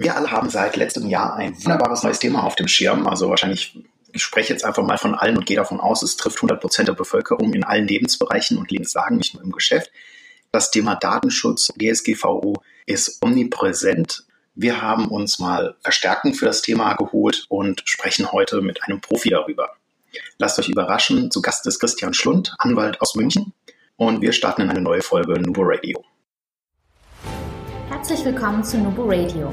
Wir alle haben seit letztem Jahr ein wunderbares neues Thema auf dem Schirm. Also wahrscheinlich, ich spreche jetzt einfach mal von allen und gehe davon aus, es trifft 100 Prozent der Bevölkerung in allen Lebensbereichen und Lebenslagen, nicht nur im Geschäft. Das Thema Datenschutz, DSGVO, ist omnipräsent. Wir haben uns mal Verstärkung für das Thema geholt und sprechen heute mit einem Profi darüber. Lasst euch überraschen, zu Gast ist Christian Schlund, Anwalt aus München und wir starten in eine neue Folge Nubo Radio. Herzlich willkommen zu Nubo Radio,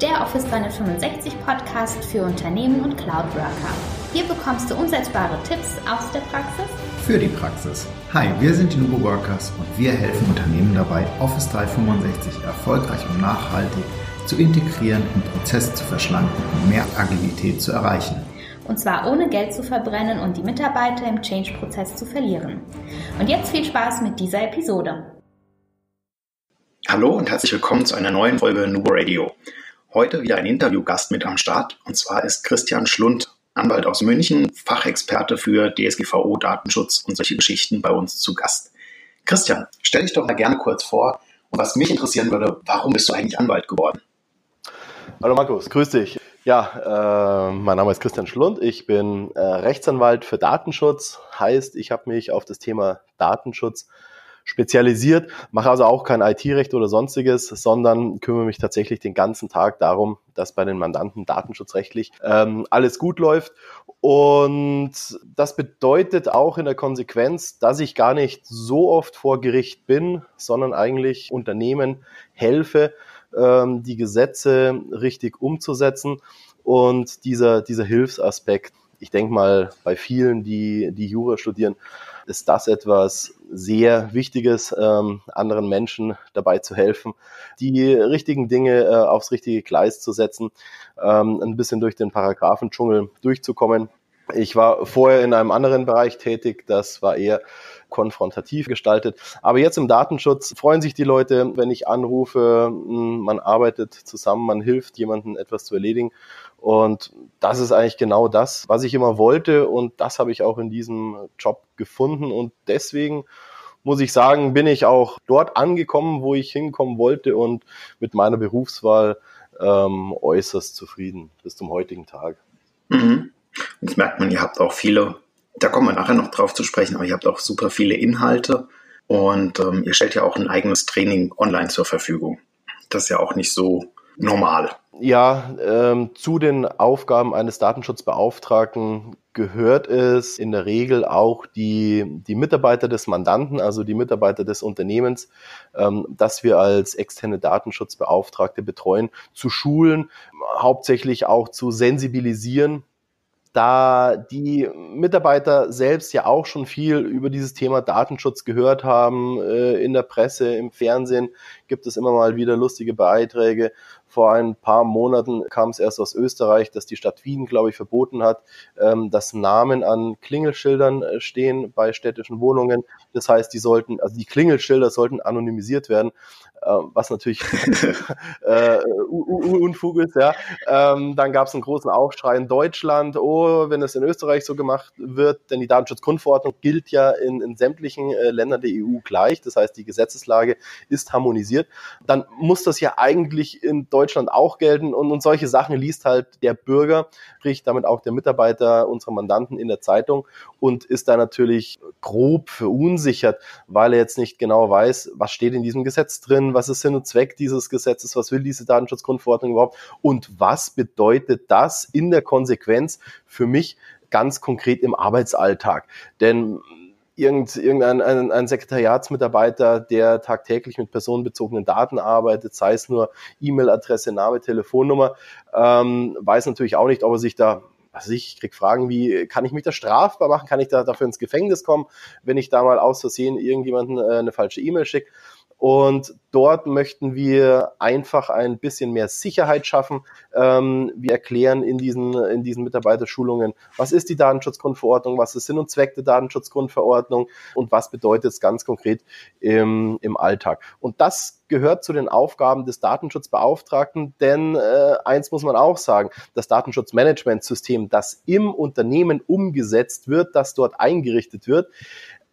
der Office 365 Podcast für Unternehmen und Cloud Worker. Hier bekommst du umsetzbare Tipps aus der Praxis für die Praxis. Hi, wir sind die Nubo Workers und wir helfen Unternehmen dabei, Office 365 erfolgreich und nachhaltig zu integrieren, und Prozesse zu verschlanken und mehr Agilität zu erreichen. Und zwar ohne Geld zu verbrennen und die Mitarbeiter im Change-Prozess zu verlieren. Und jetzt viel Spaß mit dieser Episode. Hallo und herzlich willkommen zu einer neuen Folge Nubo Radio. Heute wieder ein Interviewgast mit am Start und zwar ist Christian Schlund, Anwalt aus München, Fachexperte für DSGVO, Datenschutz und solche Geschichten bei uns zu Gast. Christian, stell dich doch mal gerne kurz vor und was mich interessieren würde, warum bist du eigentlich Anwalt geworden? Hallo Markus, grüß dich. Ja, äh, mein Name ist Christian Schlund. Ich bin äh, Rechtsanwalt für Datenschutz. Heißt, ich habe mich auf das Thema Datenschutz spezialisiert, mache also auch kein IT-Recht oder sonstiges, sondern kümmere mich tatsächlich den ganzen Tag darum, dass bei den Mandanten datenschutzrechtlich ähm, alles gut läuft. Und das bedeutet auch in der Konsequenz, dass ich gar nicht so oft vor Gericht bin, sondern eigentlich Unternehmen helfe, ähm, die Gesetze richtig umzusetzen. Und dieser, dieser Hilfsaspekt, ich denke mal, bei vielen, die, die Jura studieren, ist das etwas sehr Wichtiges, ähm, anderen Menschen dabei zu helfen, die richtigen Dinge äh, aufs richtige Gleis zu setzen, ähm, ein bisschen durch den Paragraphendschungel durchzukommen. Ich war vorher in einem anderen Bereich tätig, das war eher konfrontativ gestaltet. Aber jetzt im Datenschutz freuen sich die Leute, wenn ich anrufe, hm, man arbeitet zusammen, man hilft jemandem etwas zu erledigen. Und das ist eigentlich genau das, was ich immer wollte. Und das habe ich auch in diesem Job gefunden. Und deswegen muss ich sagen, bin ich auch dort angekommen, wo ich hinkommen wollte und mit meiner Berufswahl ähm, äußerst zufrieden bis zum heutigen Tag. Mhm. Jetzt merkt man, ihr habt auch viele da kommen wir nachher noch drauf zu sprechen, aber ihr habt auch super viele Inhalte und ähm, ihr stellt ja auch ein eigenes Training online zur Verfügung. Das ist ja auch nicht so normal. Ja, ähm, zu den Aufgaben eines Datenschutzbeauftragten gehört es in der Regel auch die, die Mitarbeiter des Mandanten, also die Mitarbeiter des Unternehmens, ähm, dass wir als externe Datenschutzbeauftragte betreuen, zu schulen, hauptsächlich auch zu sensibilisieren da die Mitarbeiter selbst ja auch schon viel über dieses Thema Datenschutz gehört haben, äh, in der Presse, im Fernsehen gibt es immer mal wieder lustige Beiträge. Vor ein paar Monaten kam es erst aus Österreich, dass die Stadt Wien, glaube ich, verboten hat, ähm, dass Namen an Klingelschildern äh, stehen bei städtischen Wohnungen. Das heißt, die sollten, also die Klingelschilder sollten anonymisiert werden. Ähm, was natürlich äh, Unfug ist, ja. Ähm, dann gab es einen großen Aufschrei in Deutschland, oh, wenn es in Österreich so gemacht wird, denn die Datenschutzgrundverordnung gilt ja in, in sämtlichen äh, Ländern der EU gleich, das heißt, die Gesetzeslage ist harmonisiert, dann muss das ja eigentlich in Deutschland auch gelten und, und solche Sachen liest halt der Bürger, sprich damit auch der Mitarbeiter unserer Mandanten in der Zeitung und ist da natürlich grob verunsichert, weil er jetzt nicht genau weiß, was steht in diesem Gesetz drin, was ist Sinn und Zweck dieses Gesetzes, was will diese Datenschutzgrundverordnung überhaupt und was bedeutet das in der Konsequenz für mich ganz konkret im Arbeitsalltag. Denn irgendein ein, ein Sekretariatsmitarbeiter, der tagtäglich mit personenbezogenen Daten arbeitet, sei es nur E-Mail-Adresse, Name, Telefonnummer, ähm, weiß natürlich auch nicht, ob er sich da also ich krieg Fragen wie, kann ich mich da strafbar machen? Kann ich da dafür ins Gefängnis kommen, wenn ich da mal aus Versehen irgendjemanden äh, eine falsche E-Mail schicke? Und dort möchten wir einfach ein bisschen mehr Sicherheit schaffen. Ähm, wir erklären in diesen, in diesen Mitarbeiterschulungen, was ist die Datenschutzgrundverordnung, was ist Sinn und Zweck der Datenschutzgrundverordnung und was bedeutet es ganz konkret im, im Alltag. Und das gehört zu den Aufgaben des Datenschutzbeauftragten, denn äh, eins muss man auch sagen, das Datenschutzmanagementsystem, das im Unternehmen umgesetzt wird, das dort eingerichtet wird,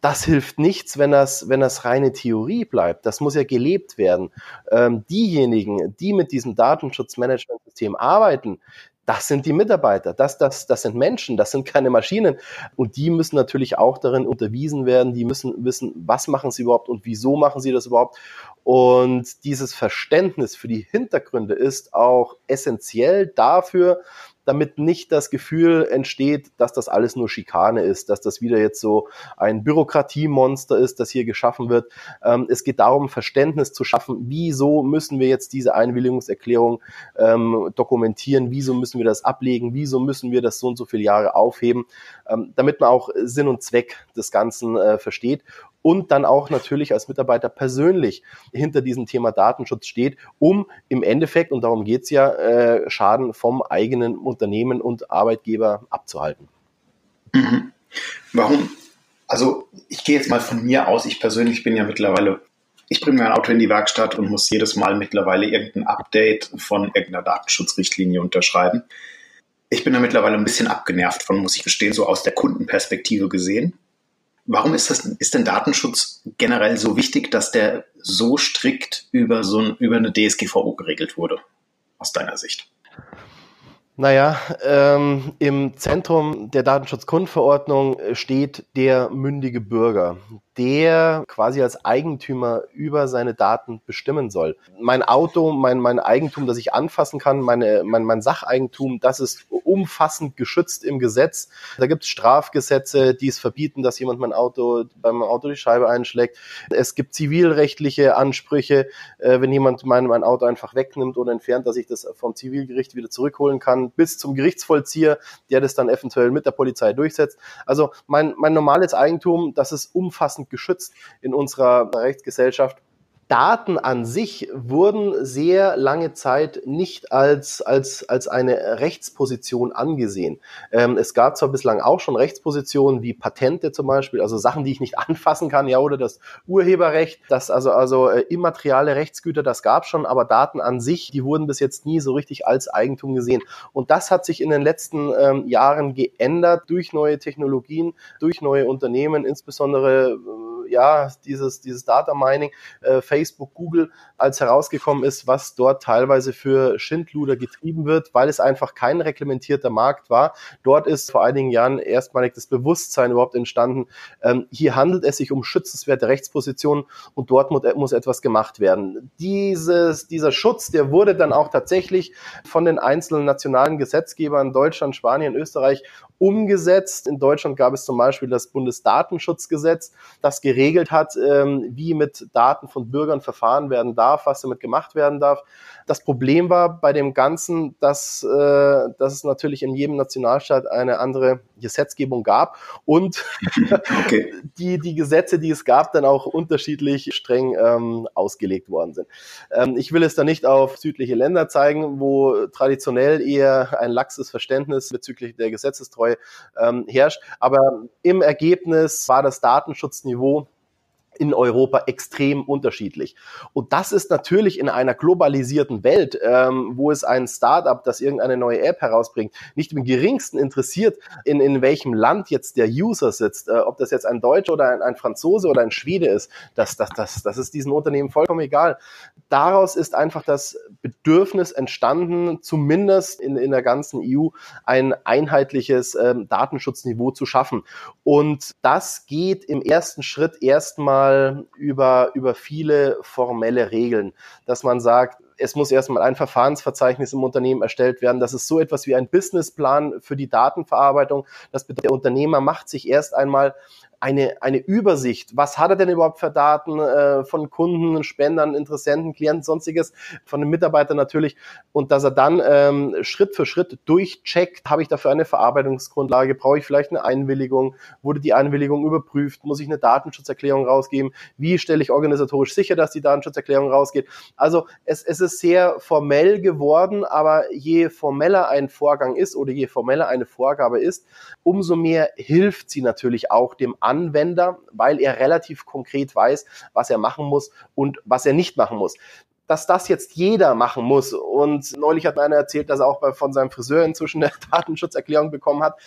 das hilft nichts, wenn das, wenn das reine Theorie bleibt. Das muss ja gelebt werden. Ähm, diejenigen, die mit diesem Datenschutzmanagementsystem arbeiten, das sind die Mitarbeiter, das, das, das sind Menschen, das sind keine Maschinen. Und die müssen natürlich auch darin unterwiesen werden, die müssen wissen, was machen sie überhaupt und wieso machen sie das überhaupt. Und dieses Verständnis für die Hintergründe ist auch essentiell dafür, damit nicht das Gefühl entsteht, dass das alles nur Schikane ist, dass das wieder jetzt so ein Bürokratiemonster ist, das hier geschaffen wird. Ähm, es geht darum, Verständnis zu schaffen, wieso müssen wir jetzt diese Einwilligungserklärung ähm, dokumentieren, wieso müssen wir das ablegen, wieso müssen wir das so und so viele Jahre aufheben, ähm, damit man auch Sinn und Zweck des Ganzen äh, versteht und dann auch natürlich als Mitarbeiter persönlich hinter diesem Thema Datenschutz steht, um im Endeffekt, und darum geht's ja, äh, Schaden vom eigenen Unternehmen und Arbeitgeber abzuhalten. Mhm. Warum? Also ich gehe jetzt mal von mir aus, ich persönlich bin ja mittlerweile ich bringe mein Auto in die Werkstatt und muss jedes Mal mittlerweile irgendein Update von irgendeiner Datenschutzrichtlinie unterschreiben. Ich bin da mittlerweile ein bisschen abgenervt von, muss ich gestehen, so aus der Kundenperspektive gesehen. Warum ist das, ist denn Datenschutz generell so wichtig, dass der so strikt über so ein, über eine DSGVO geregelt wurde, aus deiner Sicht? Naja, ähm, im Zentrum der Datenschutzgrundverordnung steht der mündige Bürger der quasi als Eigentümer über seine Daten bestimmen soll. Mein Auto, mein, mein Eigentum, das ich anfassen kann, meine, mein, mein Sacheigentum, das ist umfassend geschützt im Gesetz. Da gibt es Strafgesetze, die es verbieten, dass jemand mein Auto beim Auto die Scheibe einschlägt. Es gibt zivilrechtliche Ansprüche, äh, wenn jemand mein, mein Auto einfach wegnimmt oder entfernt, dass ich das vom Zivilgericht wieder zurückholen kann, bis zum Gerichtsvollzieher, der das dann eventuell mit der Polizei durchsetzt. Also mein, mein normales Eigentum, das ist umfassend geschützt in unserer Rechtsgesellschaft. Daten an sich wurden sehr lange Zeit nicht als, als, als eine Rechtsposition angesehen. Ähm, es gab zwar bislang auch schon Rechtspositionen wie Patente zum Beispiel, also Sachen, die ich nicht anfassen kann, ja, oder das Urheberrecht, das also, also äh, immateriale Rechtsgüter, das gab schon, aber Daten an sich, die wurden bis jetzt nie so richtig als Eigentum gesehen. Und das hat sich in den letzten ähm, Jahren geändert durch neue Technologien, durch neue Unternehmen, insbesondere äh, ja, dieses, dieses Data Mining, äh, Facebook, Google, als herausgekommen ist, was dort teilweise für Schindluder getrieben wird, weil es einfach kein reglementierter Markt war. Dort ist vor einigen Jahren erstmalig das Bewusstsein überhaupt entstanden, ähm, hier handelt es sich um schützenswerte Rechtspositionen und dort muss, etwas gemacht werden. Dieses, dieser Schutz, der wurde dann auch tatsächlich von den einzelnen nationalen Gesetzgebern Deutschland, Spanien, Österreich umgesetzt. In Deutschland gab es zum Beispiel das Bundesdatenschutzgesetz, das geregelt hat, ähm, wie mit Daten von Bürgern verfahren werden darf, was damit gemacht werden darf. Das Problem war bei dem Ganzen, dass, äh, dass es natürlich in jedem Nationalstaat eine andere Gesetzgebung gab und okay. die, die Gesetze, die es gab, dann auch unterschiedlich streng ähm, ausgelegt worden sind. Ähm, ich will es da nicht auf südliche Länder zeigen, wo traditionell eher ein laxes Verständnis bezüglich der Gesetzestreue ähm, herrscht, aber im Ergebnis war das Datenschutzniveau in Europa extrem unterschiedlich. Und das ist natürlich in einer globalisierten Welt, ähm, wo es ein Startup, das irgendeine neue App herausbringt, nicht im geringsten interessiert, in, in welchem Land jetzt der User sitzt, äh, ob das jetzt ein Deutscher oder ein, ein Franzose oder ein Schwede ist, das, das, das, das ist diesen Unternehmen vollkommen egal. Daraus ist einfach das Bedürfnis entstanden, zumindest in, in der ganzen EU ein einheitliches ähm, Datenschutzniveau zu schaffen. Und das geht im ersten Schritt erstmal erstmal über, über viele formelle Regeln, dass man sagt, es muss erstmal ein Verfahrensverzeichnis im Unternehmen erstellt werden. Das ist so etwas wie ein Businessplan für die Datenverarbeitung. Das bedeutet, der Unternehmer macht sich erst einmal eine, eine Übersicht. Was hat er denn überhaupt für Daten äh, von Kunden, Spendern, Interessenten, Klienten, sonstiges, von den Mitarbeitern natürlich. Und dass er dann ähm, Schritt für Schritt durchcheckt, habe ich dafür eine Verarbeitungsgrundlage, brauche ich vielleicht eine Einwilligung, wurde die Einwilligung überprüft, muss ich eine Datenschutzerklärung rausgeben, wie stelle ich organisatorisch sicher, dass die Datenschutzerklärung rausgeht. Also es, es ist sehr formell geworden, aber je formeller ein Vorgang ist oder je formeller eine Vorgabe ist, umso mehr hilft sie natürlich auch dem Anwender, weil er relativ konkret weiß, was er machen muss und was er nicht machen muss dass das jetzt jeder machen muss. Und neulich hat einer erzählt, dass er auch von seinem Friseur inzwischen eine Datenschutzerklärung bekommen hat.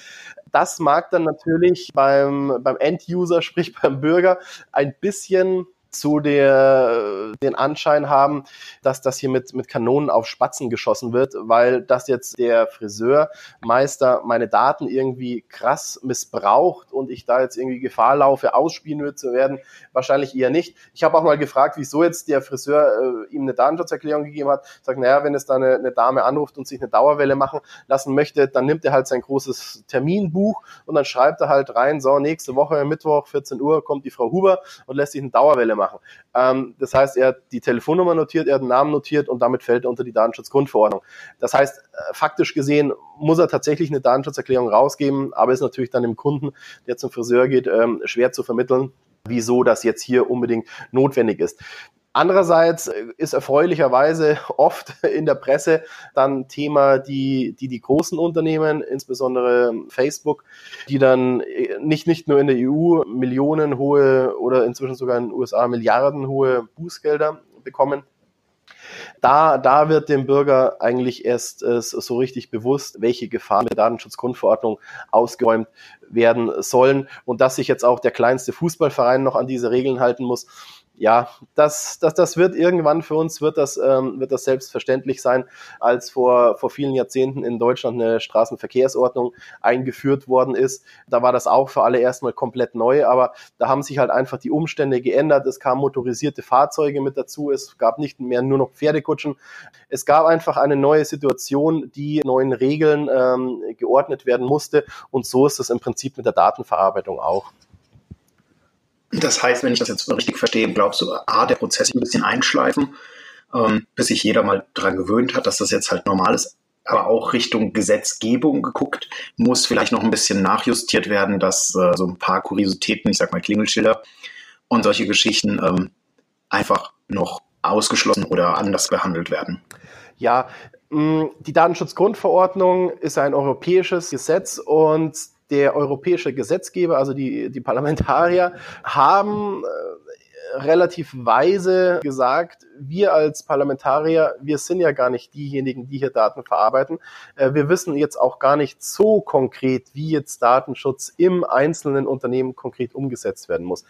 Das mag dann natürlich beim, beim End-User, sprich beim Bürger, ein bisschen zu der, den Anschein haben, dass das hier mit, mit Kanonen auf Spatzen geschossen wird, weil das jetzt der Friseurmeister meine Daten irgendwie krass missbraucht und ich da jetzt irgendwie Gefahr laufe, ausspioniert zu werden, wahrscheinlich eher nicht. Ich habe auch mal gefragt, wieso jetzt der Friseur äh, ihm eine Datenschutzerklärung gegeben hat. Sagt, naja, wenn es da eine, eine Dame anruft und sich eine Dauerwelle machen lassen möchte, dann nimmt er halt sein großes Terminbuch und dann schreibt er halt rein, so, nächste Woche, Mittwoch, 14 Uhr, kommt die Frau Huber und lässt sich eine Dauerwelle machen. Ähm, das heißt, er hat die Telefonnummer notiert, er hat den Namen notiert und damit fällt er unter die Datenschutzgrundverordnung. Das heißt, äh, faktisch gesehen muss er tatsächlich eine Datenschutzerklärung rausgeben, aber ist natürlich dann dem Kunden, der zum Friseur geht, ähm, schwer zu vermitteln, wieso das jetzt hier unbedingt notwendig ist. Andererseits äh, ist erfreulicherweise oft in der Presse dann Thema die, die, die großen Unternehmen, insbesondere Facebook, die dann äh, nicht, nicht nur in der EU millionenhohe oder inzwischen sogar in den USA milliardenhohe Bußgelder bekommen. Da, da wird dem Bürger eigentlich erst äh, so richtig bewusst, welche Gefahren mit Datenschutzgrundverordnung ausgeräumt werden sollen und dass sich jetzt auch der kleinste Fußballverein noch an diese Regeln halten muss ja, das, das, das wird irgendwann für uns, wird das, ähm, wird das selbstverständlich sein, als vor, vor vielen Jahrzehnten in Deutschland eine Straßenverkehrsordnung eingeführt worden ist. Da war das auch für alle erstmal komplett neu, aber da haben sich halt einfach die Umstände geändert. Es kamen motorisierte Fahrzeuge mit dazu, es gab nicht mehr nur noch Pferdekutschen. Es gab einfach eine neue Situation, die neuen Regeln ähm, geordnet werden musste und so ist es im Prinzip mit der Datenverarbeitung auch. Das heißt, wenn ich das jetzt richtig verstehe, glaubst du, A, der Prozess ein bisschen einschleifen, ähm, bis sich jeder mal dran gewöhnt hat, dass das jetzt halt normal ist, aber auch Richtung Gesetzgebung geguckt, muss vielleicht noch ein bisschen nachjustiert werden, dass äh, so ein paar Kuriositäten, ich sag mal Klingelschilder und solche Geschichten ähm, einfach noch ausgeschlossen oder anders behandelt werden. Ja, die Datenschutzgrundverordnung ist ein europäisches Gesetz und der europäische Gesetzgeber, also die, die Parlamentarier, haben äh, relativ weise gesagt, wir als Parlamentarier, wir sind ja gar nicht diejenigen, die hier Daten verarbeiten. Äh, wir wissen jetzt auch gar nicht so konkret, wie jetzt Datenschutz im einzelnen Unternehmen konkret umgesetzt werden muss.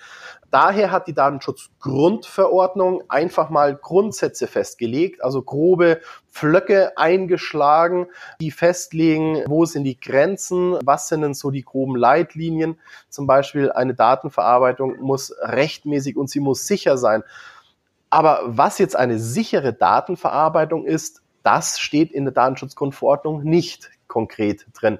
Daher hat die Datenschutzgrundverordnung einfach mal Grundsätze festgelegt, also grobe Pflöcke eingeschlagen, die festlegen, wo sind die Grenzen, was sind denn so die groben Leitlinien. Zum Beispiel eine Datenverarbeitung muss rechtmäßig und sie muss sicher sein. Aber was jetzt eine sichere Datenverarbeitung ist, das steht in der Datenschutzgrundverordnung nicht konkret drin.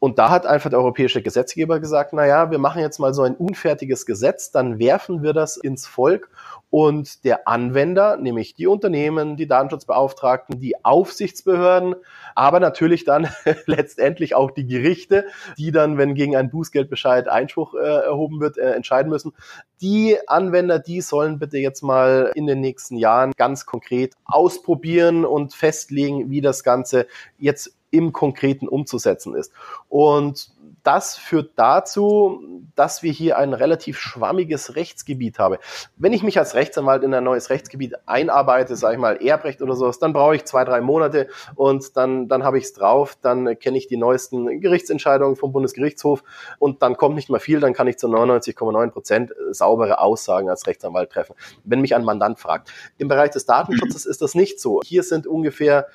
Und da hat einfach der europäische Gesetzgeber gesagt, na ja, wir machen jetzt mal so ein unfertiges Gesetz, dann werfen wir das ins Volk und der Anwender, nämlich die Unternehmen, die Datenschutzbeauftragten, die Aufsichtsbehörden, aber natürlich dann letztendlich auch die Gerichte, die dann, wenn gegen einen Bußgeldbescheid Einspruch äh, erhoben wird, äh, entscheiden müssen. Die Anwender, die sollen bitte jetzt mal in den nächsten Jahren ganz konkret ausprobieren und festlegen, wie das Ganze jetzt im Konkreten umzusetzen ist. Und das führt dazu, dass wir hier ein relativ schwammiges Rechtsgebiet haben. Wenn ich mich als Rechtsanwalt in ein neues Rechtsgebiet einarbeite, sage ich mal Erbrecht oder sowas, dann brauche ich zwei, drei Monate und dann, dann habe ich es drauf, dann kenne ich die neuesten Gerichtsentscheidungen vom Bundesgerichtshof und dann kommt nicht mehr viel, dann kann ich zu 99,9 Prozent saubere Aussagen als Rechtsanwalt treffen, wenn mich ein Mandant fragt. Im Bereich des Datenschutzes ist das nicht so. Hier sind ungefähr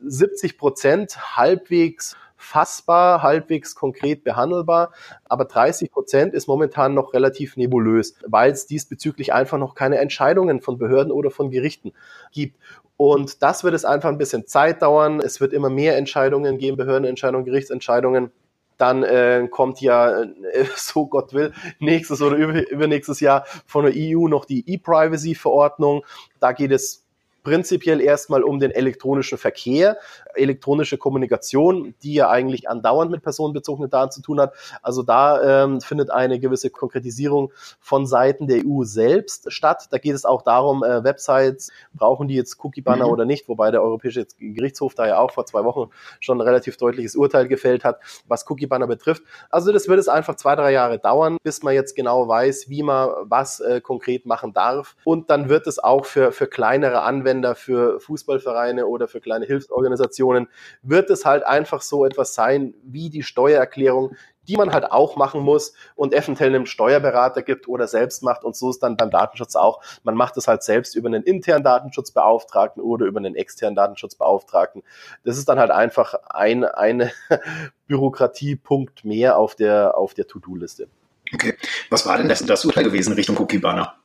70 Prozent halbwegs fassbar, halbwegs konkret behandelbar, aber 30 Prozent ist momentan noch relativ nebulös, weil es diesbezüglich einfach noch keine Entscheidungen von Behörden oder von Gerichten gibt. Und das wird es einfach ein bisschen Zeit dauern. Es wird immer mehr Entscheidungen geben, Behördenentscheidungen, Gerichtsentscheidungen. Dann äh, kommt ja, äh, so Gott will, nächstes oder übernächstes Jahr von der EU noch die E-Privacy-Verordnung. Da geht es prinzipiell erstmal um den elektronischen Verkehr, elektronische Kommunikation, die ja eigentlich andauernd mit personenbezogenen Daten zu tun hat. Also da ähm, findet eine gewisse Konkretisierung von Seiten der EU selbst statt. Da geht es auch darum, äh, Websites, brauchen die jetzt Cookie-Banner mhm. oder nicht, wobei der Europäische Gerichtshof da ja auch vor zwei Wochen schon ein relativ deutliches Urteil gefällt hat, was Cookie-Banner betrifft. Also das wird es einfach zwei, drei Jahre dauern, bis man jetzt genau weiß, wie man was äh, konkret machen darf. Und dann wird es auch für, für kleinere Anwender Treuhänder für Fußballvereine oder für kleine Hilfsorganisationen wird es halt einfach so etwas sein wie die Steuererklärung, die man halt auch machen muss und eventuell einem Steuerberater gibt oder selbst macht. Und so ist dann beim Datenschutz auch. Man macht es halt selbst über einen internen Datenschutzbeauftragten oder über einen externen Datenschutzbeauftragten. Das ist dann halt einfach ein eine Bürokratiepunkt mehr auf der, auf der To-Do-Liste. Okay. Was war denn das, das Urteil gewesen Richtung Cookie Banner?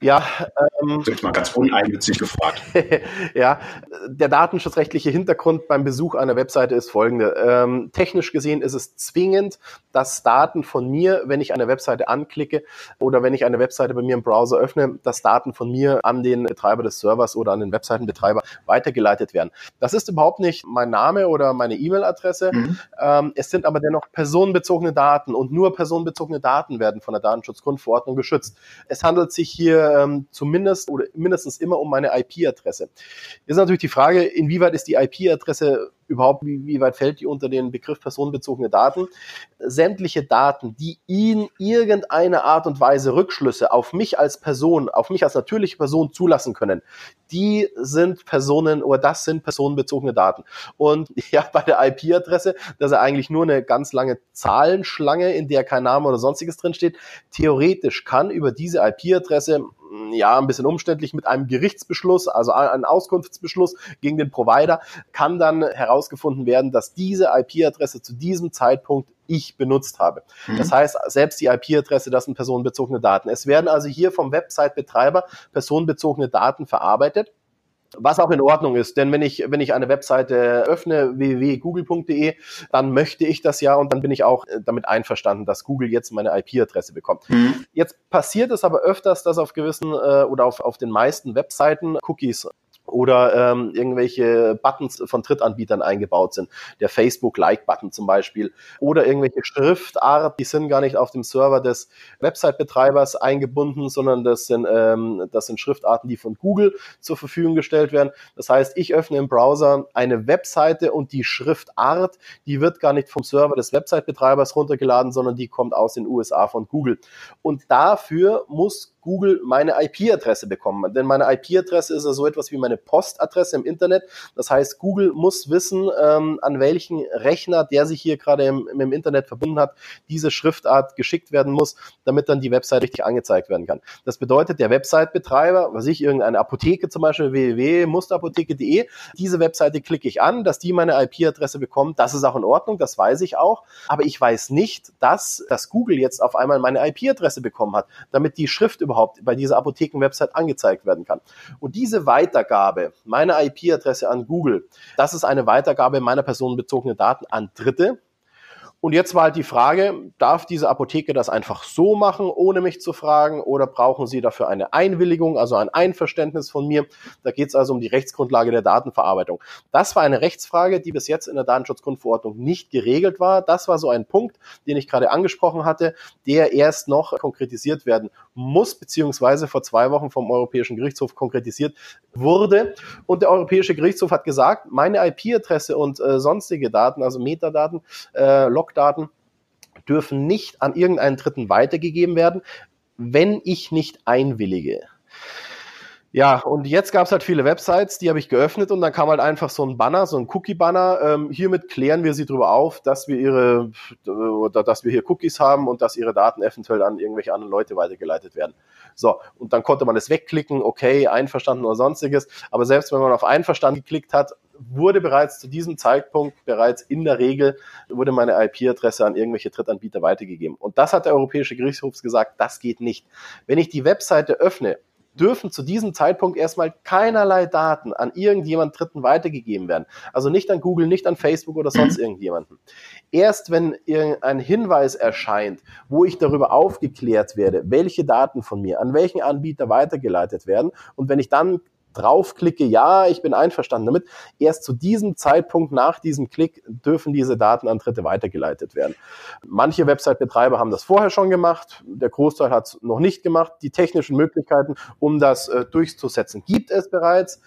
Ja, ähm, das mal ganz uneigennützig gefragt. ja, der datenschutzrechtliche Hintergrund beim Besuch einer Webseite ist folgende. Ähm, technisch gesehen ist es zwingend, dass Daten von mir, wenn ich eine Webseite anklicke oder wenn ich eine Webseite bei mir im Browser öffne, dass Daten von mir an den Betreiber des Servers oder an den Webseitenbetreiber weitergeleitet werden. Das ist überhaupt nicht mein Name oder meine E-Mail-Adresse. Mhm. Ähm, es sind aber dennoch personenbezogene Daten und nur personenbezogene Daten werden von der Datenschutzgrundverordnung geschützt. Es handelt sich hier ähm, zumindest oder mindestens immer um meine IP-Adresse. Ist natürlich die Frage, inwieweit ist die IP-Adresse überhaupt, wie, wie weit fällt die unter den Begriff personenbezogene Daten? Sämtliche Daten, die in irgendeiner Art und Weise Rückschlüsse auf mich als Person, auf mich als natürliche Person zulassen können, die sind Personen oder das sind personenbezogene Daten. Und ja, bei der IP-Adresse, das ist eigentlich nur eine ganz lange Zahlenschlange, in der kein Name oder sonstiges drinsteht. Theoretisch kann über diese IP-Adresse ja, ein bisschen umständlich mit einem Gerichtsbeschluss, also einem Auskunftsbeschluss gegen den Provider, kann dann herausgefunden werden, dass diese IP-Adresse zu diesem Zeitpunkt ich benutzt habe. Mhm. Das heißt, selbst die IP-Adresse, das sind personenbezogene Daten. Es werden also hier vom Website-Betreiber personenbezogene Daten verarbeitet. Was auch in Ordnung ist, denn wenn ich, wenn ich eine Webseite öffne, www.google.de, dann möchte ich das ja und dann bin ich auch äh, damit einverstanden, dass Google jetzt meine IP-Adresse bekommt. Mhm. Jetzt passiert es aber öfters, dass auf gewissen äh, oder auf, auf den meisten Webseiten Cookies oder ähm, irgendwelche Buttons von Drittanbietern eingebaut sind. Der Facebook-Like-Button zum Beispiel. Oder irgendwelche Schriftart, die sind gar nicht auf dem Server des Website-Betreibers eingebunden, sondern das sind, ähm, das sind Schriftarten, die von Google zur Verfügung gestellt werden. Das heißt, ich öffne im Browser eine Webseite und die Schriftart, die wird gar nicht vom Server des Website-Betreibers runtergeladen, sondern die kommt aus den USA von Google. Und dafür muss Google meine IP-Adresse bekommen. Denn meine IP-Adresse ist ja so etwas wie meine Postadresse im Internet. Das heißt, Google muss wissen, ähm, an welchen Rechner, der sich hier gerade im, im, Internet verbunden hat, diese Schriftart geschickt werden muss, damit dann die Website richtig angezeigt werden kann. Das bedeutet, der Website-Betreiber, was ich, irgendeine Apotheke zum Beispiel, www.musterapotheke.de, diese Webseite klicke ich an, dass die meine IP-Adresse bekommt. Das ist auch in Ordnung, das weiß ich auch. Aber ich weiß nicht, dass, dass Google jetzt auf einmal meine IP-Adresse bekommen hat, damit die Schrift überhaupt überhaupt bei dieser Apotheken-Website angezeigt werden kann. Und diese Weitergabe meiner IP-Adresse an Google, das ist eine Weitergabe meiner personenbezogenen Daten an Dritte. Und jetzt war halt die Frage, darf diese Apotheke das einfach so machen, ohne mich zu fragen, oder brauchen sie dafür eine Einwilligung, also ein Einverständnis von mir? Da geht es also um die Rechtsgrundlage der Datenverarbeitung. Das war eine Rechtsfrage, die bis jetzt in der Datenschutzgrundverordnung nicht geregelt war. Das war so ein Punkt, den ich gerade angesprochen hatte, der erst noch konkretisiert werden muss, beziehungsweise vor zwei Wochen vom Europäischen Gerichtshof konkretisiert wurde. Und der Europäische Gerichtshof hat gesagt, meine IP-Adresse und äh, sonstige Daten, also Metadaten, äh, Logdaten, dürfen nicht an irgendeinen Dritten weitergegeben werden, wenn ich nicht einwillige. Ja, und jetzt gab es halt viele Websites, die habe ich geöffnet und dann kam halt einfach so ein Banner, so ein Cookie-Banner. Ähm, hiermit klären wir sie darüber auf, dass wir ihre, oder dass wir hier Cookies haben und dass ihre Daten eventuell an irgendwelche anderen Leute weitergeleitet werden. So, und dann konnte man es wegklicken, okay, einverstanden oder sonstiges. Aber selbst wenn man auf einverstanden geklickt hat, wurde bereits zu diesem Zeitpunkt bereits in der Regel wurde meine IP-Adresse an irgendwelche Drittanbieter weitergegeben. Und das hat der Europäische Gerichtshof gesagt, das geht nicht. Wenn ich die Webseite öffne dürfen zu diesem Zeitpunkt erstmal keinerlei Daten an irgendjemand Dritten weitergegeben werden. Also nicht an Google, nicht an Facebook oder sonst mhm. irgendjemanden. Erst wenn irgendein Hinweis erscheint, wo ich darüber aufgeklärt werde, welche Daten von mir an welchen Anbieter weitergeleitet werden und wenn ich dann draufklicke, ja, ich bin einverstanden damit, erst zu diesem Zeitpunkt nach diesem Klick dürfen diese Daten an Dritte weitergeleitet werden. Manche Website-Betreiber haben das vorher schon gemacht, der Großteil hat es noch nicht gemacht. Die technischen Möglichkeiten, um das äh, durchzusetzen, gibt es bereits.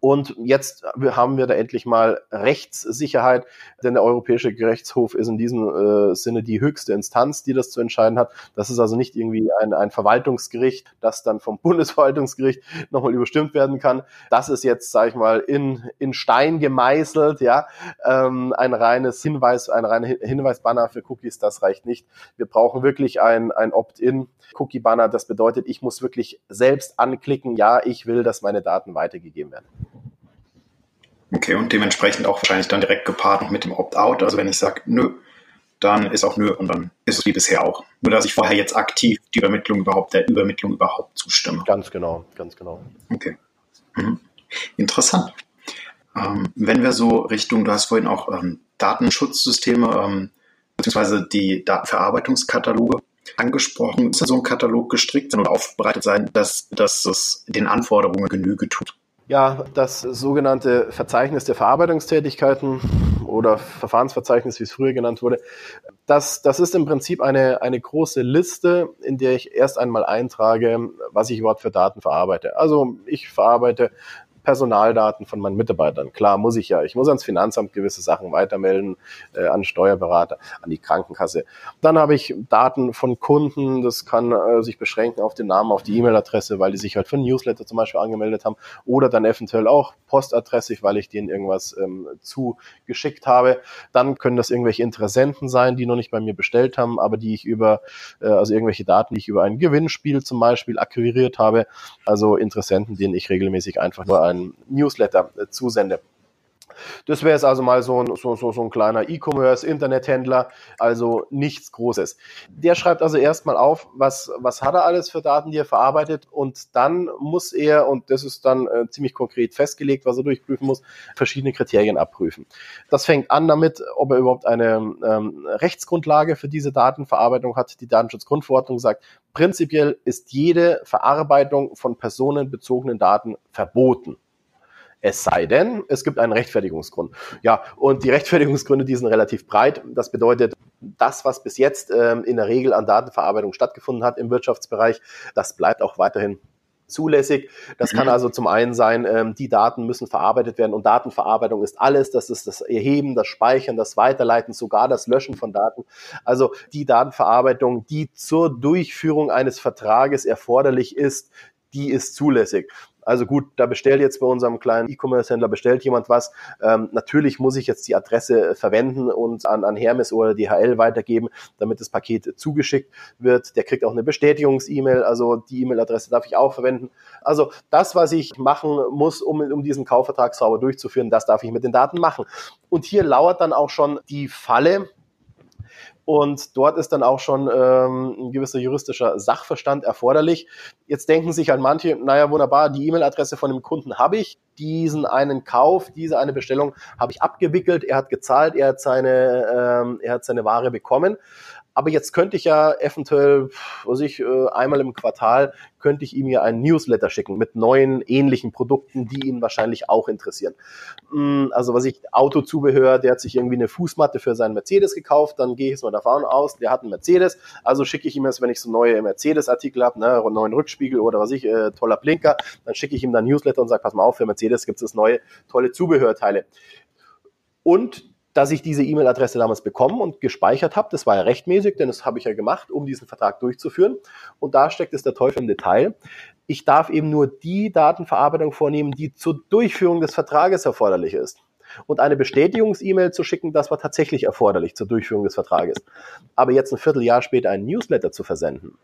Und jetzt haben wir da endlich mal Rechtssicherheit, denn der Europäische Gerichtshof ist in diesem äh, Sinne die höchste Instanz, die das zu entscheiden hat. Das ist also nicht irgendwie ein, ein Verwaltungsgericht, das dann vom Bundesverwaltungsgericht nochmal überstimmt werden kann. Das ist jetzt, sage ich mal, in, in Stein gemeißelt, ja. Ähm, ein reines Hinweis, ein reiner Hinweisbanner für Cookies, das reicht nicht. Wir brauchen wirklich ein, ein Opt-in Cookie-Banner. Das bedeutet, ich muss wirklich selbst anklicken, ja, ich will, dass meine Daten weitergegeben werden. Okay, und dementsprechend auch wahrscheinlich dann direkt gepaart mit dem Opt-out. Also wenn ich sage, nö, dann ist auch nö und dann ist es wie bisher auch. Nur dass ich vorher jetzt aktiv die Übermittlung überhaupt, der Übermittlung überhaupt zustimme. Ganz genau, ganz genau. Okay. Mhm. Interessant. Ähm, wenn wir so Richtung, du hast vorhin auch ähm, Datenschutzsysteme ähm, beziehungsweise die Datenverarbeitungskataloge angesprochen, ist da so ein Katalog gestrickt und aufbereitet sein, dass, dass es den Anforderungen Genüge tut? Ja, das sogenannte Verzeichnis der Verarbeitungstätigkeiten oder Verfahrensverzeichnis, wie es früher genannt wurde, das, das ist im Prinzip eine, eine große Liste, in der ich erst einmal eintrage, was ich überhaupt für Daten verarbeite. Also ich verarbeite Personaldaten von meinen Mitarbeitern. Klar, muss ich ja. Ich muss ans Finanzamt gewisse Sachen weitermelden, äh, an Steuerberater, an die Krankenkasse. Dann habe ich Daten von Kunden. Das kann äh, sich beschränken auf den Namen, auf die E-Mail-Adresse, weil die sich halt für ein Newsletter zum Beispiel angemeldet haben. Oder dann eventuell auch Postadresse, weil ich denen irgendwas ähm, zugeschickt habe. Dann können das irgendwelche Interessenten sein, die noch nicht bei mir bestellt haben, aber die ich über, äh, also irgendwelche Daten, die ich über ein Gewinnspiel zum Beispiel akquiriert habe. Also Interessenten, denen ich regelmäßig einfach nur ein Newsletter äh, zusende. Das wäre jetzt also mal so ein, so, so, so ein kleiner E-Commerce-Internethändler, also nichts Großes. Der schreibt also erstmal auf, was, was hat er alles für Daten, die er verarbeitet und dann muss er, und das ist dann äh, ziemlich konkret festgelegt, was er durchprüfen muss, verschiedene Kriterien abprüfen. Das fängt an damit, ob er überhaupt eine ähm, Rechtsgrundlage für diese Datenverarbeitung hat. Die Datenschutzgrundverordnung sagt, prinzipiell ist jede Verarbeitung von personenbezogenen Daten verboten. Es sei denn, es gibt einen Rechtfertigungsgrund. Ja, und die Rechtfertigungsgründe, die sind relativ breit. Das bedeutet, das, was bis jetzt ähm, in der Regel an Datenverarbeitung stattgefunden hat im Wirtschaftsbereich, das bleibt auch weiterhin zulässig. Das kann mhm. also zum einen sein, ähm, die Daten müssen verarbeitet werden und Datenverarbeitung ist alles. Das ist das Erheben, das Speichern, das Weiterleiten, sogar das Löschen von Daten. Also die Datenverarbeitung, die zur Durchführung eines Vertrages erforderlich ist, die ist zulässig. Also gut, da bestellt jetzt bei unserem kleinen E-Commerce-Händler, bestellt jemand was. Ähm, natürlich muss ich jetzt die Adresse verwenden und an, an Hermes oder DHL weitergeben, damit das Paket zugeschickt wird. Der kriegt auch eine Bestätigungs-E-Mail, also die E-Mail-Adresse darf ich auch verwenden. Also das, was ich machen muss, um, um diesen Kaufvertrag sauber durchzuführen, das darf ich mit den Daten machen. Und hier lauert dann auch schon die Falle, und dort ist dann auch schon ähm, ein gewisser juristischer Sachverstand erforderlich. Jetzt denken sich halt manche, naja, wunderbar, die E-Mail-Adresse von dem Kunden habe ich, diesen einen Kauf, diese eine Bestellung habe ich abgewickelt, er hat gezahlt, er hat seine, ähm, er hat seine Ware bekommen. Aber jetzt könnte ich ja eventuell, was ich, äh, einmal im Quartal könnte ich ihm ja einen Newsletter schicken mit neuen ähnlichen Produkten, die ihn wahrscheinlich auch interessieren. Mm, also was ich, Autozubehör, der hat sich irgendwie eine Fußmatte für seinen Mercedes gekauft, dann gehe ich jetzt mal davon aus, der hat einen Mercedes, also schicke ich ihm jetzt, wenn ich so neue Mercedes-Artikel habe, ne, neuen Rückspiegel oder was ich, äh, toller Blinker, dann schicke ich ihm dann Newsletter und sage, pass mal auf, für Mercedes gibt es neue, tolle Zubehörteile. Und dass ich diese E-Mail-Adresse damals bekommen und gespeichert habe. Das war ja rechtmäßig, denn das habe ich ja gemacht, um diesen Vertrag durchzuführen. Und da steckt es der Teufel im Detail. Ich darf eben nur die Datenverarbeitung vornehmen, die zur Durchführung des Vertrages erforderlich ist. Und eine Bestätigungs-E-Mail zu schicken, das war tatsächlich erforderlich zur Durchführung des Vertrages. Aber jetzt ein Vierteljahr später einen Newsletter zu versenden,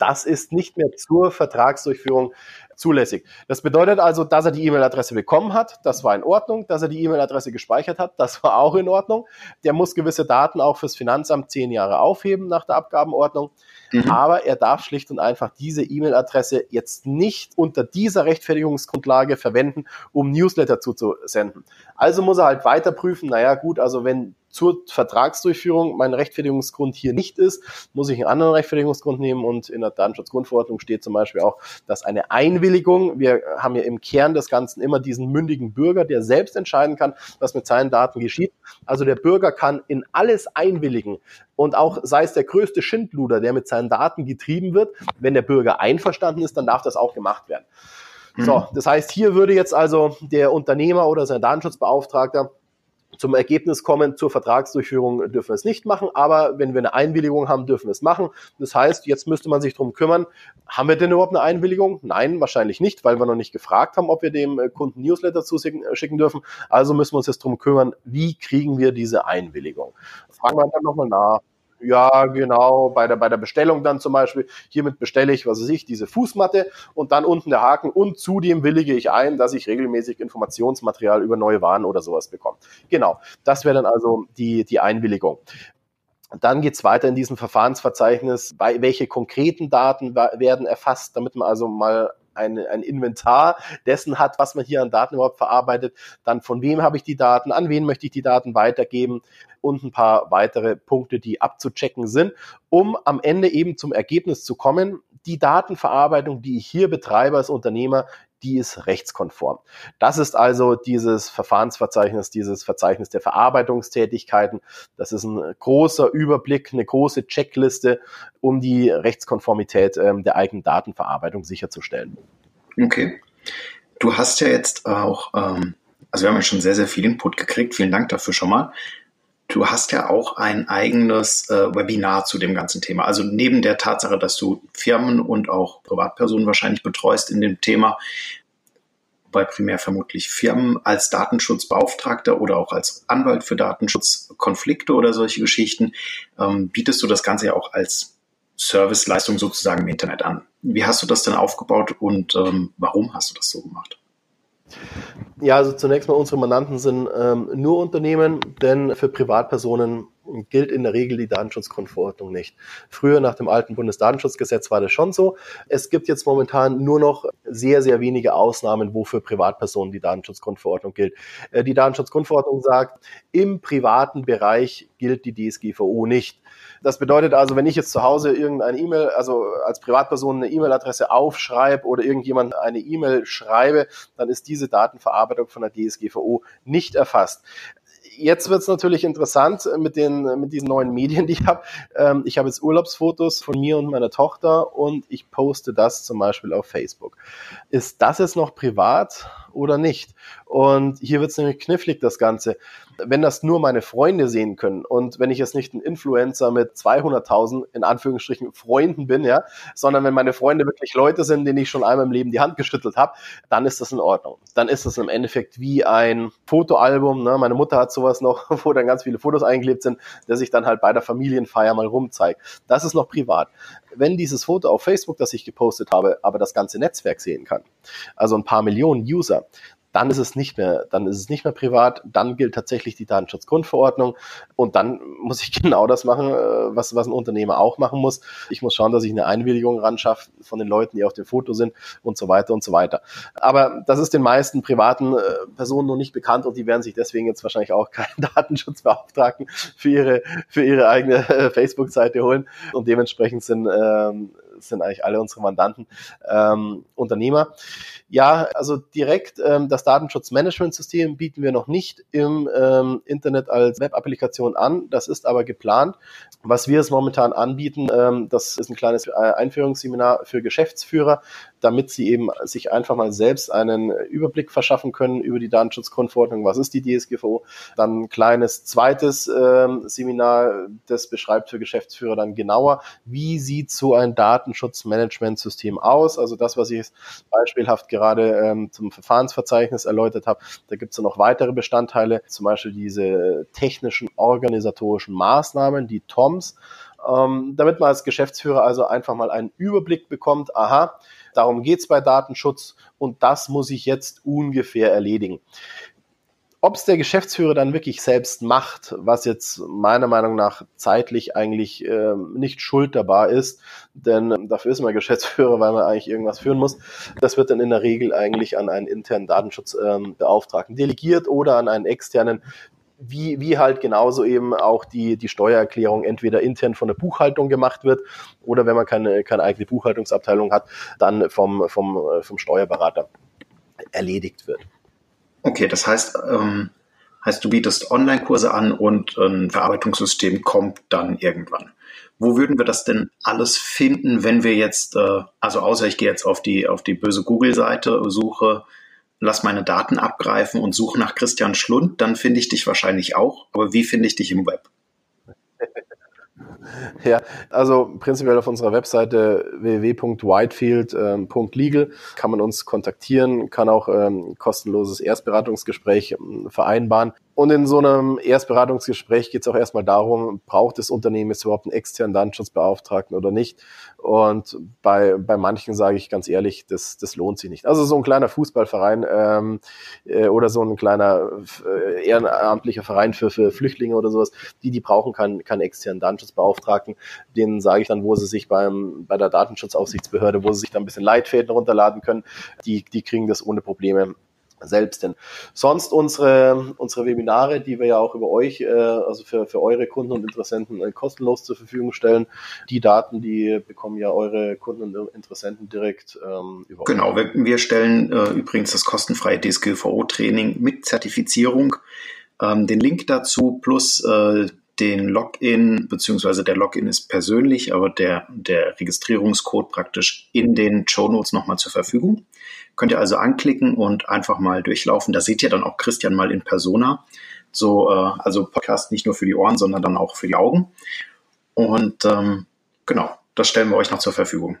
das ist nicht mehr zur Vertragsdurchführung zulässig. Das bedeutet also, dass er die E-Mail-Adresse bekommen hat, das war in Ordnung. Dass er die E-Mail-Adresse gespeichert hat, das war auch in Ordnung. Der muss gewisse Daten auch fürs Finanzamt zehn Jahre aufheben nach der Abgabenordnung. Mhm. Aber er darf schlicht und einfach diese E-Mail-Adresse jetzt nicht unter dieser Rechtfertigungsgrundlage verwenden, um Newsletter zuzusenden. Also muss er halt weiter prüfen, naja gut, also wenn zur Vertragsdurchführung mein Rechtfertigungsgrund hier nicht ist, muss ich einen anderen Rechtfertigungsgrund nehmen und in der Datenschutzgrundverordnung steht zum Beispiel auch, dass eine Einwilligung, wir haben ja im Kern des Ganzen immer diesen mündigen Bürger, der selbst entscheiden kann, was mit seinen Daten geschieht. Also der Bürger kann in alles einwilligen und auch sei es der größte Schindluder, der mit seinen Daten getrieben wird, wenn der Bürger einverstanden ist, dann darf das auch gemacht werden. Mhm. So, das heißt, hier würde jetzt also der Unternehmer oder sein Datenschutzbeauftragter zum Ergebnis kommen, zur Vertragsdurchführung dürfen wir es nicht machen, aber wenn wir eine Einwilligung haben, dürfen wir es machen. Das heißt, jetzt müsste man sich darum kümmern, haben wir denn überhaupt eine Einwilligung? Nein, wahrscheinlich nicht, weil wir noch nicht gefragt haben, ob wir dem äh, Kunden Newsletter zuschicken äh, dürfen. Also müssen wir uns jetzt darum kümmern, wie kriegen wir diese Einwilligung? Fragen wir dann nochmal nach. Ja, genau, bei der, bei der Bestellung dann zum Beispiel, hiermit bestelle ich, was weiß ich, diese Fußmatte und dann unten der Haken und zudem willige ich ein, dass ich regelmäßig Informationsmaterial über neue Waren oder sowas bekomme. Genau, das wäre dann also die, die Einwilligung. Dann geht's weiter in diesem Verfahrensverzeichnis, welche konkreten Daten werden erfasst, damit man also mal ein, ein Inventar dessen hat, was man hier an Daten überhaupt verarbeitet, dann von wem habe ich die Daten, an wen möchte ich die Daten weitergeben? Und ein paar weitere Punkte, die abzuchecken sind, um am Ende eben zum Ergebnis zu kommen, die Datenverarbeitung, die ich hier betreibe als Unternehmer, die ist rechtskonform. Das ist also dieses Verfahrensverzeichnis, dieses Verzeichnis der Verarbeitungstätigkeiten. Das ist ein großer Überblick, eine große Checkliste, um die Rechtskonformität ähm, der eigenen Datenverarbeitung sicherzustellen. Okay. Du hast ja jetzt auch, ähm, also wir haben ja schon sehr, sehr viel Input gekriegt. Vielen Dank dafür schon mal. Du hast ja auch ein eigenes äh, Webinar zu dem ganzen Thema. Also neben der Tatsache, dass du Firmen und auch Privatpersonen wahrscheinlich betreust in dem Thema, bei primär vermutlich Firmen als Datenschutzbeauftragter oder auch als Anwalt für Datenschutzkonflikte oder solche Geschichten, ähm, bietest du das Ganze ja auch als Serviceleistung sozusagen im Internet an. Wie hast du das denn aufgebaut und ähm, warum hast du das so gemacht? Ja, also zunächst mal unsere Mandanten sind ähm, nur Unternehmen, denn für Privatpersonen gilt in der Regel die Datenschutzgrundverordnung nicht. Früher nach dem alten Bundesdatenschutzgesetz war das schon so. Es gibt jetzt momentan nur noch sehr, sehr wenige Ausnahmen, wo für Privatpersonen die Datenschutzgrundverordnung gilt. Äh, die Datenschutzgrundverordnung sagt, im privaten Bereich gilt die DSGVO nicht. Das bedeutet also, wenn ich jetzt zu Hause irgendeine E-Mail, also als Privatperson eine E-Mail-Adresse aufschreibe oder irgendjemand eine E-Mail schreibe, dann ist diese Datenverarbeitung von der DSGVO nicht erfasst jetzt wird es natürlich interessant mit den mit diesen neuen Medien, die ich habe. Ähm, ich habe jetzt Urlaubsfotos von mir und meiner Tochter und ich poste das zum Beispiel auf Facebook. Ist das jetzt noch privat oder nicht? Und hier wird es nämlich knifflig, das Ganze. Wenn das nur meine Freunde sehen können und wenn ich jetzt nicht ein Influencer mit 200.000 in Anführungsstrichen Freunden bin, ja, sondern wenn meine Freunde wirklich Leute sind, denen ich schon einmal im Leben die Hand geschüttelt habe, dann ist das in Ordnung. Dann ist das im Endeffekt wie ein Fotoalbum. Ne? Meine Mutter hat sowas noch, wo dann ganz viele Fotos eingeklebt sind, der sich dann halt bei der Familienfeier mal rumzeigt. Das ist noch privat. Wenn dieses Foto auf Facebook, das ich gepostet habe, aber das ganze Netzwerk sehen kann, also ein paar Millionen User, dann ist es nicht mehr, dann ist es nicht mehr privat, dann gilt tatsächlich die Datenschutzgrundverordnung und dann muss ich genau das machen, äh, was, was ein Unternehmer auch machen muss. Ich muss schauen, dass ich eine Einwilligung ran schaffe von den Leuten, die auf dem Foto sind und so weiter und so weiter. Aber das ist den meisten privaten äh, Personen noch nicht bekannt und die werden sich deswegen jetzt wahrscheinlich auch keinen Datenschutzbeauftragten für ihre, für ihre eigene äh, Facebook-Seite holen und dementsprechend sind, ähm, sind eigentlich alle unsere Mandanten ähm, Unternehmer. Ja, also direkt ähm, das Datenschutzmanagementsystem bieten wir noch nicht im ähm, Internet als Web-Applikation an. Das ist aber geplant. Was wir es momentan anbieten, ähm, das ist ein kleines äh, Einführungsseminar für Geschäftsführer, damit sie eben sich einfach mal selbst einen Überblick verschaffen können über die Datenschutzgrundverordnung. Was ist die DSGVO? Dann ein kleines zweites ähm, Seminar, das beschreibt für Geschäftsführer dann genauer, wie sieht so ein Datenschutzmanagementsystem aus? Also das, was ich beispielhaft gerade ähm, zum Verfahrensverzeichnis erläutert habe. Da gibt es noch weitere Bestandteile, zum Beispiel diese technischen organisatorischen Maßnahmen, die TOMS, ähm, damit man als Geschäftsführer also einfach mal einen Überblick bekommt, aha, darum geht's bei Datenschutz und das muss ich jetzt ungefähr erledigen. Ob es der Geschäftsführer dann wirklich selbst macht, was jetzt meiner Meinung nach zeitlich eigentlich äh, nicht schulterbar ist, denn dafür ist man Geschäftsführer, weil man eigentlich irgendwas führen muss, das wird dann in der Regel eigentlich an einen internen Datenschutzbeauftragten ähm, delegiert oder an einen externen, wie, wie halt genauso eben auch die, die Steuererklärung entweder intern von der Buchhaltung gemacht wird oder wenn man keine, keine eigene Buchhaltungsabteilung hat, dann vom, vom, äh, vom Steuerberater erledigt wird. Okay, das heißt, ähm, Heißt, du bietest Online-Kurse an und ein Verarbeitungssystem kommt dann irgendwann. Wo würden wir das denn alles finden, wenn wir jetzt, äh, also außer ich gehe jetzt auf die, auf die böse Google-Seite, suche, lass meine Daten abgreifen und suche nach Christian Schlund, dann finde ich dich wahrscheinlich auch. Aber wie finde ich dich im Web? Ja, also prinzipiell auf unserer Webseite www.whitefield.legal kann man uns kontaktieren, kann auch ähm, kostenloses Erstberatungsgespräch ähm, vereinbaren. Und in so einem Erstberatungsgespräch geht es auch erstmal darum, braucht das Unternehmen jetzt überhaupt einen externen Datenschutzbeauftragten oder nicht? Und bei, bei manchen sage ich ganz ehrlich, das, das lohnt sich nicht. Also so ein kleiner Fußballverein ähm, äh, oder so ein kleiner äh, ehrenamtlicher Verein für, für Flüchtlinge oder sowas, die, die brauchen keinen, keinen externen Datenschutzbeauftragten. Denen sage ich dann, wo sie sich beim, bei der Datenschutzaufsichtsbehörde, wo sie sich dann ein bisschen Leitfäden runterladen können, die, die kriegen das ohne Probleme selbst denn. Sonst unsere, unsere Webinare, die wir ja auch über euch, äh, also für, für eure Kunden und Interessenten äh, kostenlos zur Verfügung stellen, die Daten, die bekommen ja eure Kunden und Interessenten direkt ähm, über Genau, wir, wir stellen äh, übrigens das kostenfreie DSGVO-Training mit Zertifizierung. Ähm, den Link dazu plus äh, den Login, beziehungsweise der Login ist persönlich, aber der, der Registrierungscode praktisch in den Show Notes nochmal zur Verfügung. Könnt ihr also anklicken und einfach mal durchlaufen. Da seht ihr dann auch Christian mal in Persona. So, äh, also Podcast nicht nur für die Ohren, sondern dann auch für die Augen. Und ähm, genau, das stellen wir euch noch zur Verfügung.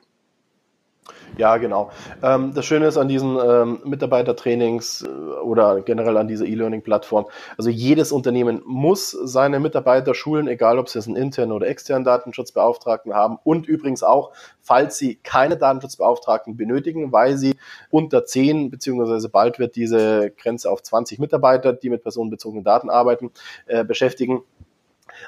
Ja, genau. Ähm, das Schöne ist an diesen ähm, Mitarbeitertrainings äh, oder generell an dieser E-Learning-Plattform, also jedes Unternehmen muss seine Mitarbeiter schulen, egal ob sie jetzt einen internen oder externen Datenschutzbeauftragten haben und übrigens auch, falls sie keine Datenschutzbeauftragten benötigen, weil sie unter 10 beziehungsweise bald wird diese Grenze auf 20 Mitarbeiter, die mit personenbezogenen Daten arbeiten, äh, beschäftigen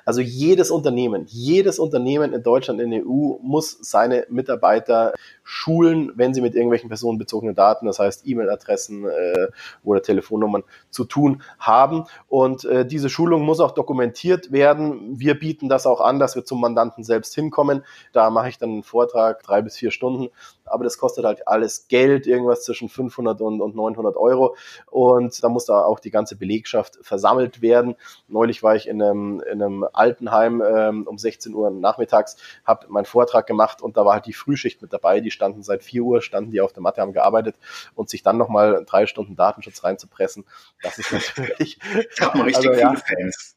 also jedes Unternehmen, jedes Unternehmen in Deutschland, in der EU muss seine Mitarbeiter schulen, wenn sie mit irgendwelchen personenbezogenen Daten, das heißt E-Mail-Adressen äh, oder Telefonnummern zu tun haben. Und äh, diese Schulung muss auch dokumentiert werden. Wir bieten das auch an, dass wir zum Mandanten selbst hinkommen. Da mache ich dann einen Vortrag, drei bis vier Stunden. Aber das kostet halt alles Geld, irgendwas zwischen 500 und, und 900 Euro. Und da muss da auch die ganze Belegschaft versammelt werden. Neulich war ich in einem, in einem Altenheim ähm, um 16 Uhr nachmittags, habe meinen Vortrag gemacht und da war halt die Frühschicht mit dabei. Die standen seit 4 Uhr, standen die auf der Matte, haben gearbeitet und sich dann nochmal drei Stunden Datenschutz reinzupressen, das ist natürlich. Ich habe richtig also, viele ja, Fans.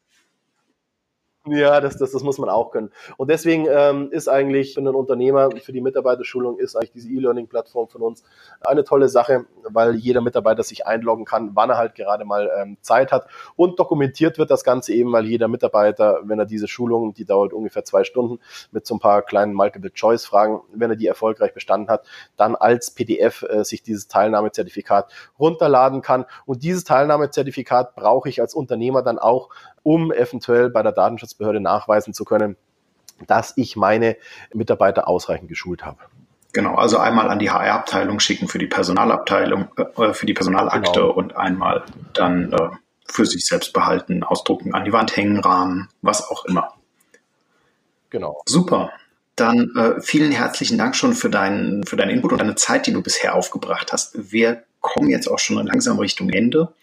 Ja, das, das, das muss man auch können. Und deswegen ähm, ist eigentlich für einen Unternehmer, für die Mitarbeiterschulung, ist eigentlich diese E-Learning-Plattform von uns eine tolle Sache, weil jeder Mitarbeiter sich einloggen kann, wann er halt gerade mal ähm, Zeit hat. Und dokumentiert wird das Ganze eben, weil jeder Mitarbeiter, wenn er diese Schulung, die dauert ungefähr zwei Stunden, mit so ein paar kleinen Multiple-Choice-Fragen, wenn er die erfolgreich bestanden hat, dann als PDF äh, sich dieses Teilnahmezertifikat runterladen kann. Und dieses Teilnahmezertifikat brauche ich als Unternehmer dann auch, um eventuell bei der Datenschutzbehörde nachweisen zu können, dass ich meine Mitarbeiter ausreichend geschult habe. Genau, also einmal an die HR-Abteilung schicken für die Personalabteilung, äh, für die Personalakte genau. und einmal dann äh, für sich selbst behalten, ausdrucken, an die Wand hängen, Rahmen, was auch immer. Genau. Super. Dann äh, vielen herzlichen Dank schon für deinen, für deinen Input und deine Zeit, die du bisher aufgebracht hast. Wir kommen jetzt auch schon langsam Richtung Ende.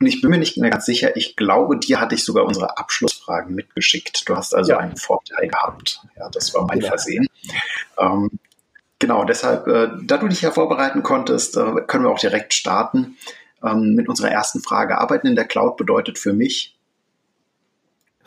Und ich bin mir nicht mehr ganz sicher, ich glaube, dir hatte ich sogar unsere Abschlussfragen mitgeschickt. Du hast also ja. einen Vorteil gehabt. Ja, das war mein ja. Versehen. Ähm, genau, deshalb, äh, da du dich ja vorbereiten konntest, äh, können wir auch direkt starten ähm, mit unserer ersten Frage. Arbeiten in der Cloud bedeutet für mich,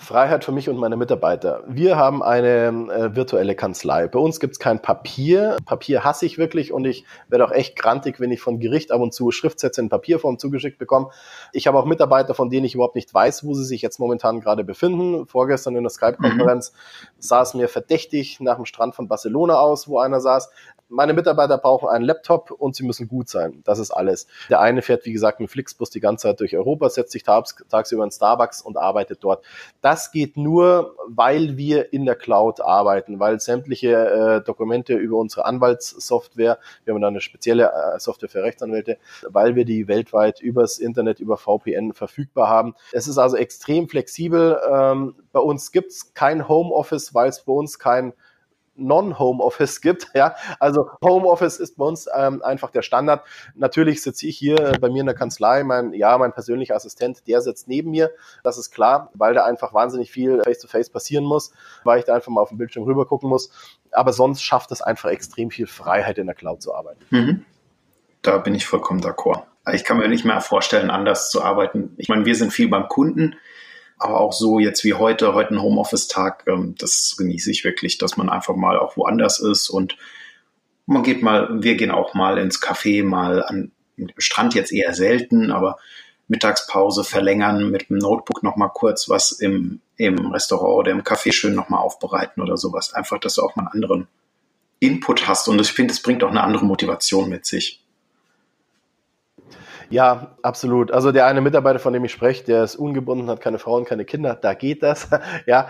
Freiheit für mich und meine Mitarbeiter. Wir haben eine äh, virtuelle Kanzlei. Bei uns gibt es kein Papier. Papier hasse ich wirklich und ich werde auch echt grantig, wenn ich von Gericht ab und zu Schriftsätze in Papierform zugeschickt bekomme. Ich habe auch Mitarbeiter, von denen ich überhaupt nicht weiß, wo sie sich jetzt momentan gerade befinden. Vorgestern in der Skype-Konferenz mhm. sah es mir verdächtig nach dem Strand von Barcelona aus, wo einer saß meine Mitarbeiter brauchen einen Laptop und sie müssen gut sein. Das ist alles. Der eine fährt, wie gesagt, mit Flixbus die ganze Zeit durch Europa, setzt sich tags, tagsüber in Starbucks und arbeitet dort. Das geht nur, weil wir in der Cloud arbeiten, weil sämtliche äh, Dokumente über unsere Anwaltssoftware, wir haben da eine spezielle äh, Software für Rechtsanwälte, weil wir die weltweit übers Internet, über VPN verfügbar haben. Es ist also extrem flexibel. Ähm, bei uns gibt es kein Homeoffice, weil es bei uns kein Non-Homeoffice gibt. Ja, also Homeoffice ist bei uns ähm, einfach der Standard. Natürlich sitze ich hier bei mir in der Kanzlei. Mein, ja, mein persönlicher Assistent, der sitzt neben mir. Das ist klar, weil da einfach wahnsinnig viel Face-to-Face -face passieren muss, weil ich da einfach mal auf dem Bildschirm rüber gucken muss. Aber sonst schafft es einfach extrem viel Freiheit in der Cloud zu arbeiten. Mhm. Da bin ich vollkommen d'accord. Ich kann mir nicht mehr vorstellen, anders zu arbeiten. Ich meine, wir sind viel beim Kunden aber auch so jetzt wie heute, heute ein Homeoffice-Tag, ähm, das genieße ich wirklich, dass man einfach mal auch woanders ist und man geht mal, wir gehen auch mal ins Café, mal an Strand jetzt eher selten, aber Mittagspause verlängern mit dem Notebook nochmal kurz was im, im Restaurant oder im Café schön nochmal aufbereiten oder sowas. Einfach, dass du auch mal einen anderen Input hast und ich finde, es bringt auch eine andere Motivation mit sich. Ja, absolut. Also der eine Mitarbeiter, von dem ich spreche, der ist ungebunden, hat keine Frau und keine Kinder, da geht das. ja.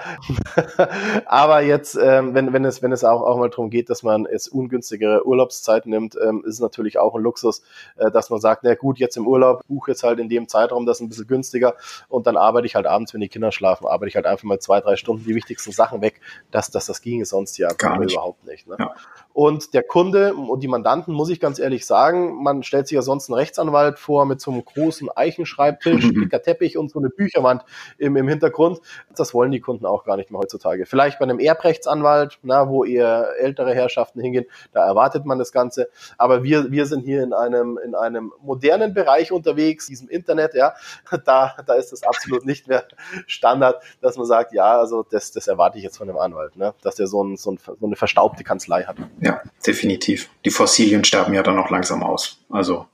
Aber jetzt, ähm, wenn, wenn es, wenn es auch, auch mal darum geht, dass man jetzt ungünstigere Urlaubszeit nimmt, ähm, ist es natürlich auch ein Luxus, äh, dass man sagt, na gut, jetzt im Urlaub, buche jetzt halt in dem Zeitraum das ein bisschen günstiger und dann arbeite ich halt abends, wenn die Kinder schlafen, arbeite ich halt einfach mal zwei, drei Stunden die wichtigsten Sachen weg. dass das, das ginge sonst ja Gar nicht. überhaupt nicht. Ne? Ja. Und der Kunde und die Mandanten, muss ich ganz ehrlich sagen, man stellt sich ja sonst einen Rechtsanwalt vor, mit so einem großen Eichenschreibtisch, mhm. dicker Teppich und so eine Bücherwand im, im Hintergrund. Das wollen die Kunden auch gar nicht mehr heutzutage. Vielleicht bei einem Erbrechtsanwalt, na, wo eher ältere Herrschaften hingehen, da erwartet man das Ganze. Aber wir, wir sind hier in einem, in einem modernen Bereich unterwegs, diesem Internet, ja, da, da ist das absolut nicht mehr Standard, dass man sagt, ja, also das, das erwarte ich jetzt von einem Anwalt, ne? dass der so, ein, so, ein, so eine verstaubte Kanzlei hat. Ja, definitiv. Die Fossilien sterben ja dann auch langsam aus. Also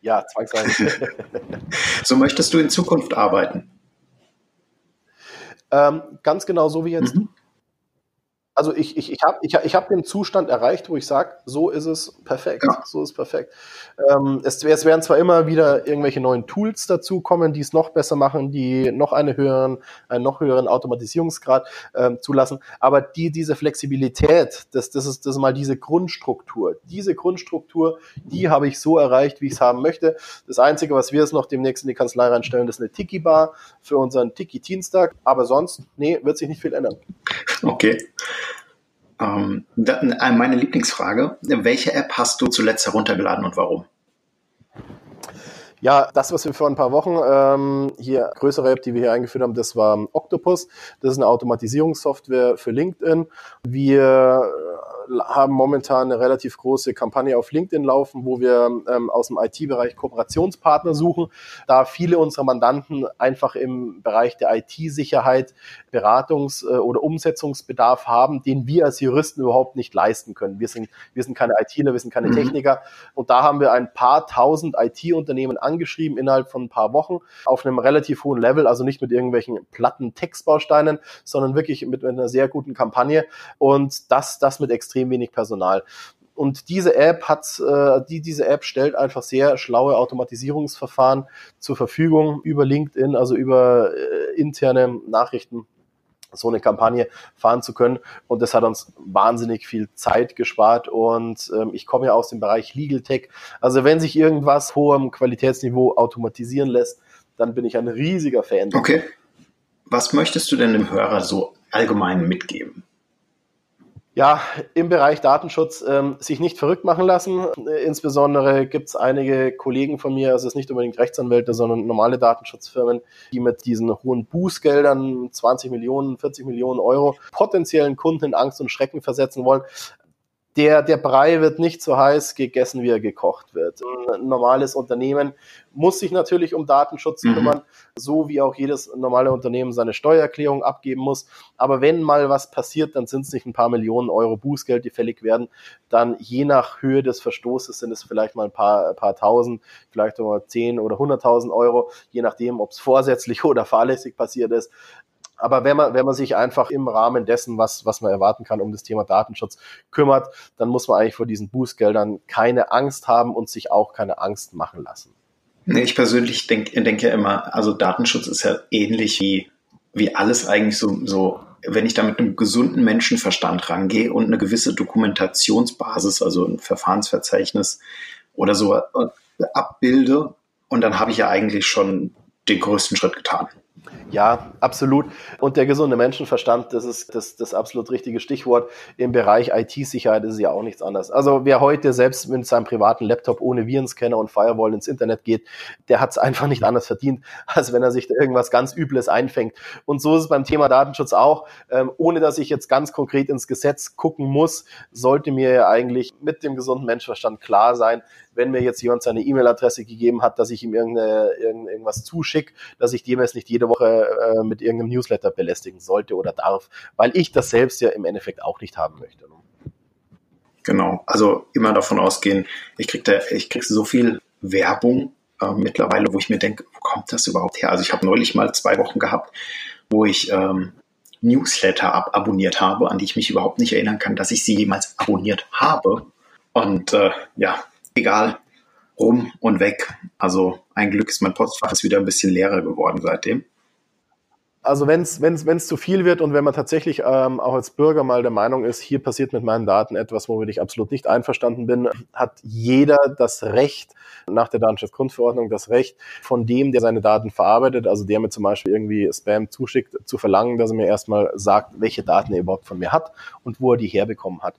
ja, zwangsweise. so möchtest du in Zukunft arbeiten? Ähm, ganz genau so wie jetzt. Mhm also ich, ich, ich habe ich, ich hab den Zustand erreicht, wo ich sage, so ist es perfekt. Ja. So ist perfekt. Ähm, es, es werden zwar immer wieder irgendwelche neuen Tools dazukommen, die es noch besser machen, die noch eine höheren, einen noch höheren Automatisierungsgrad ähm, zulassen, aber die, diese Flexibilität, das, das, ist, das ist mal diese Grundstruktur. Diese Grundstruktur, die habe ich so erreicht, wie ich es haben möchte. Das Einzige, was wir jetzt noch demnächst in die Kanzlei reinstellen, ist eine Tiki-Bar für unseren Tiki-Dienstag. Aber sonst, nee, wird sich nicht viel ändern. Okay. Ähm, äh, meine Lieblingsfrage, welche App hast du zuletzt heruntergeladen und warum? Ja, das, was wir vor ein paar Wochen ähm, hier, größere App, die wir hier eingeführt haben, das war Octopus. Das ist eine Automatisierungssoftware für LinkedIn. Wir haben momentan eine relativ große Kampagne auf LinkedIn laufen, wo wir ähm, aus dem IT-Bereich Kooperationspartner suchen, da viele unserer Mandanten einfach im Bereich der IT-Sicherheit Beratungs- äh, oder Umsetzungsbedarf haben, den wir als Juristen überhaupt nicht leisten können. Wir sind, wir sind keine ITler, wir sind keine mhm. Techniker. Und da haben wir ein paar tausend IT-Unternehmen angeschrieben innerhalb von ein paar Wochen auf einem relativ hohen Level, also nicht mit irgendwelchen platten Textbausteinen, sondern wirklich mit, mit einer sehr guten Kampagne. Und das, das mit extrem extrem wenig Personal. Und diese App hat, äh, die, diese App stellt einfach sehr schlaue Automatisierungsverfahren zur Verfügung über LinkedIn, also über äh, interne Nachrichten so eine Kampagne fahren zu können. Und das hat uns wahnsinnig viel Zeit gespart. Und ähm, ich komme ja aus dem Bereich Legal Tech. Also wenn sich irgendwas hohem Qualitätsniveau automatisieren lässt, dann bin ich ein riesiger Fan. Okay. Was möchtest du denn dem Hörer so allgemein mitgeben? Ja, im Bereich Datenschutz ähm, sich nicht verrückt machen lassen. Insbesondere gibt es einige Kollegen von mir, also es ist nicht unbedingt Rechtsanwälte, sondern normale Datenschutzfirmen, die mit diesen hohen Bußgeldern, 20 Millionen, 40 Millionen Euro, potenziellen Kunden in Angst und Schrecken versetzen wollen der, der Brei wird nicht so heiß gegessen, wie er gekocht wird. Ein normales Unternehmen muss sich natürlich um Datenschutz mhm. kümmern, so wie auch jedes normale Unternehmen seine Steuererklärung abgeben muss. Aber wenn mal was passiert, dann sind es nicht ein paar Millionen Euro Bußgeld, die fällig werden. Dann je nach Höhe des Verstoßes sind es vielleicht mal ein paar, ein paar tausend, vielleicht nur zehn oder hunderttausend Euro, je nachdem, ob es vorsätzlich oder fahrlässig passiert ist. Aber wenn man, wenn man sich einfach im Rahmen dessen, was, was man erwarten kann, um das Thema Datenschutz kümmert, dann muss man eigentlich vor diesen Bußgeldern keine Angst haben und sich auch keine Angst machen lassen. Nee, ich persönlich denke denk ja immer, also Datenschutz ist ja ähnlich wie, wie alles eigentlich so, so, wenn ich da mit einem gesunden Menschenverstand rangehe und eine gewisse Dokumentationsbasis, also ein Verfahrensverzeichnis oder so äh, abbilde, und dann habe ich ja eigentlich schon den größten Schritt getan. Ja, absolut. Und der gesunde Menschenverstand, das ist das, das absolut richtige Stichwort. Im Bereich IT-Sicherheit ist es ja auch nichts anderes. Also wer heute selbst mit seinem privaten Laptop ohne Virenscanner und Firewall ins Internet geht, der hat es einfach nicht anders verdient, als wenn er sich da irgendwas ganz Übles einfängt. Und so ist es beim Thema Datenschutz auch. Ähm, ohne dass ich jetzt ganz konkret ins Gesetz gucken muss, sollte mir ja eigentlich mit dem gesunden Menschenverstand klar sein, wenn mir jetzt jemand seine E-Mail-Adresse gegeben hat, dass ich ihm irgende, irgendwas zuschicke, dass ich dem jetzt nicht jede Woche äh, mit irgendeinem Newsletter belästigen sollte oder darf, weil ich das selbst ja im Endeffekt auch nicht haben möchte. Ne? Genau, also immer davon ausgehen, ich krieg da, ich krieg so viel Werbung äh, mittlerweile, wo ich mir denke, wo kommt das überhaupt her? Also ich habe neulich mal zwei Wochen gehabt, wo ich ähm, Newsletter ab abonniert habe, an die ich mich überhaupt nicht erinnern kann, dass ich sie jemals abonniert habe. Und äh, ja, egal, rum und weg. Also ein Glück ist mein Postfach ist wieder ein bisschen leerer geworden seitdem. Also wenn es wenn's, wenn's zu viel wird und wenn man tatsächlich ähm, auch als Bürger mal der Meinung ist, hier passiert mit meinen Daten etwas, womit ich absolut nicht einverstanden bin, hat jeder das Recht, nach der Datenschutzgrundverordnung das Recht von dem, der seine Daten verarbeitet, also der mir zum Beispiel irgendwie Spam zuschickt, zu verlangen, dass er mir erstmal sagt, welche Daten er überhaupt von mir hat und wo er die herbekommen hat.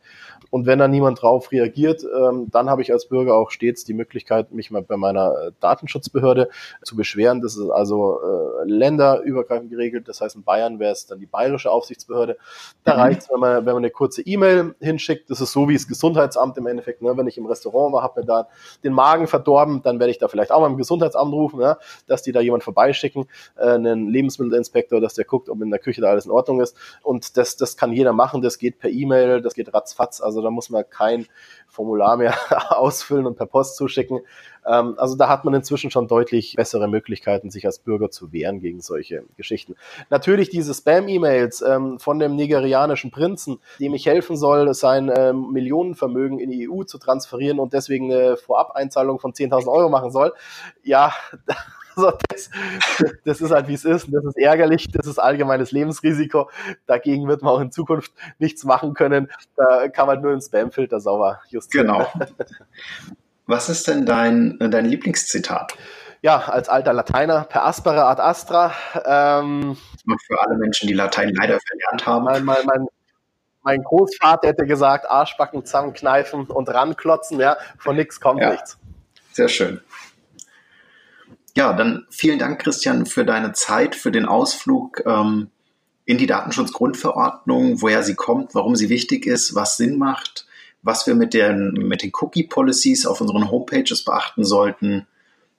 Und wenn da niemand drauf reagiert, ähm, dann habe ich als Bürger auch stets die Möglichkeit, mich mal bei meiner äh, Datenschutzbehörde zu beschweren. Das ist also äh, länderübergreifend geregelt. Das heißt, in Bayern wäre es dann die bayerische Aufsichtsbehörde. Da mhm. reicht es, wenn man, wenn man eine kurze E-Mail hinschickt. Das ist so wie das Gesundheitsamt im Endeffekt. Ne? Wenn ich im Restaurant war, habe mir da den Magen verdorben, dann werde ich da vielleicht auch mal im Gesundheitsamt rufen, ne? dass die da jemand vorbeischicken, äh, einen Lebensmittelinspektor, dass der guckt, ob in der Küche da alles in Ordnung ist. Und das, das kann jeder machen. Das geht per E-Mail, das geht ratzfatz. Also da muss man kein Formular mehr ausfüllen und per Post zuschicken. Ähm, also da hat man inzwischen schon deutlich bessere Möglichkeiten, sich als Bürger zu wehren gegen solche Geschichten. Natürlich diese Spam-E-Mails ähm, von dem nigerianischen Prinzen, dem ich helfen soll, sein ähm, Millionenvermögen in die EU zu transferieren und deswegen eine Vorabeinzahlung von 10.000 Euro machen soll. Ja, also das, das ist halt wie es ist. Das ist ärgerlich. Das ist allgemeines Lebensrisiko. Dagegen wird man auch in Zukunft nichts machen können. Da kann man nur den Spamfilter sauber justieren. Genau. Was ist denn dein, dein Lieblingszitat? Ja, als alter Lateiner, per aspera ad astra. Ähm, für alle Menschen, die Latein leider verlernt haben. Mein, mein, mein, mein Großvater hätte gesagt, Arschbacken zusammenkneifen und ranklotzen, ja, von nichts kommt ja, nichts. Sehr schön. Ja, dann vielen Dank, Christian, für deine Zeit, für den Ausflug ähm, in die Datenschutzgrundverordnung, woher sie kommt, warum sie wichtig ist, was Sinn macht was wir mit den, mit den Cookie Policies auf unseren Homepages beachten sollten,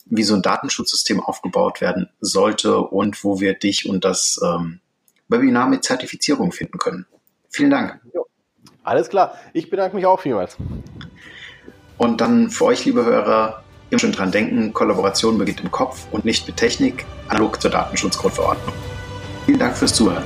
wie so ein Datenschutzsystem aufgebaut werden sollte und wo wir dich und das ähm, Webinar mit Zertifizierung finden können. Vielen Dank. Alles klar. Ich bedanke mich auch vielmals. Und dann für euch, liebe Hörer, immer schön dran denken, Kollaboration beginnt im Kopf und nicht mit Technik, analog zur Datenschutzgrundverordnung. Vielen Dank fürs Zuhören.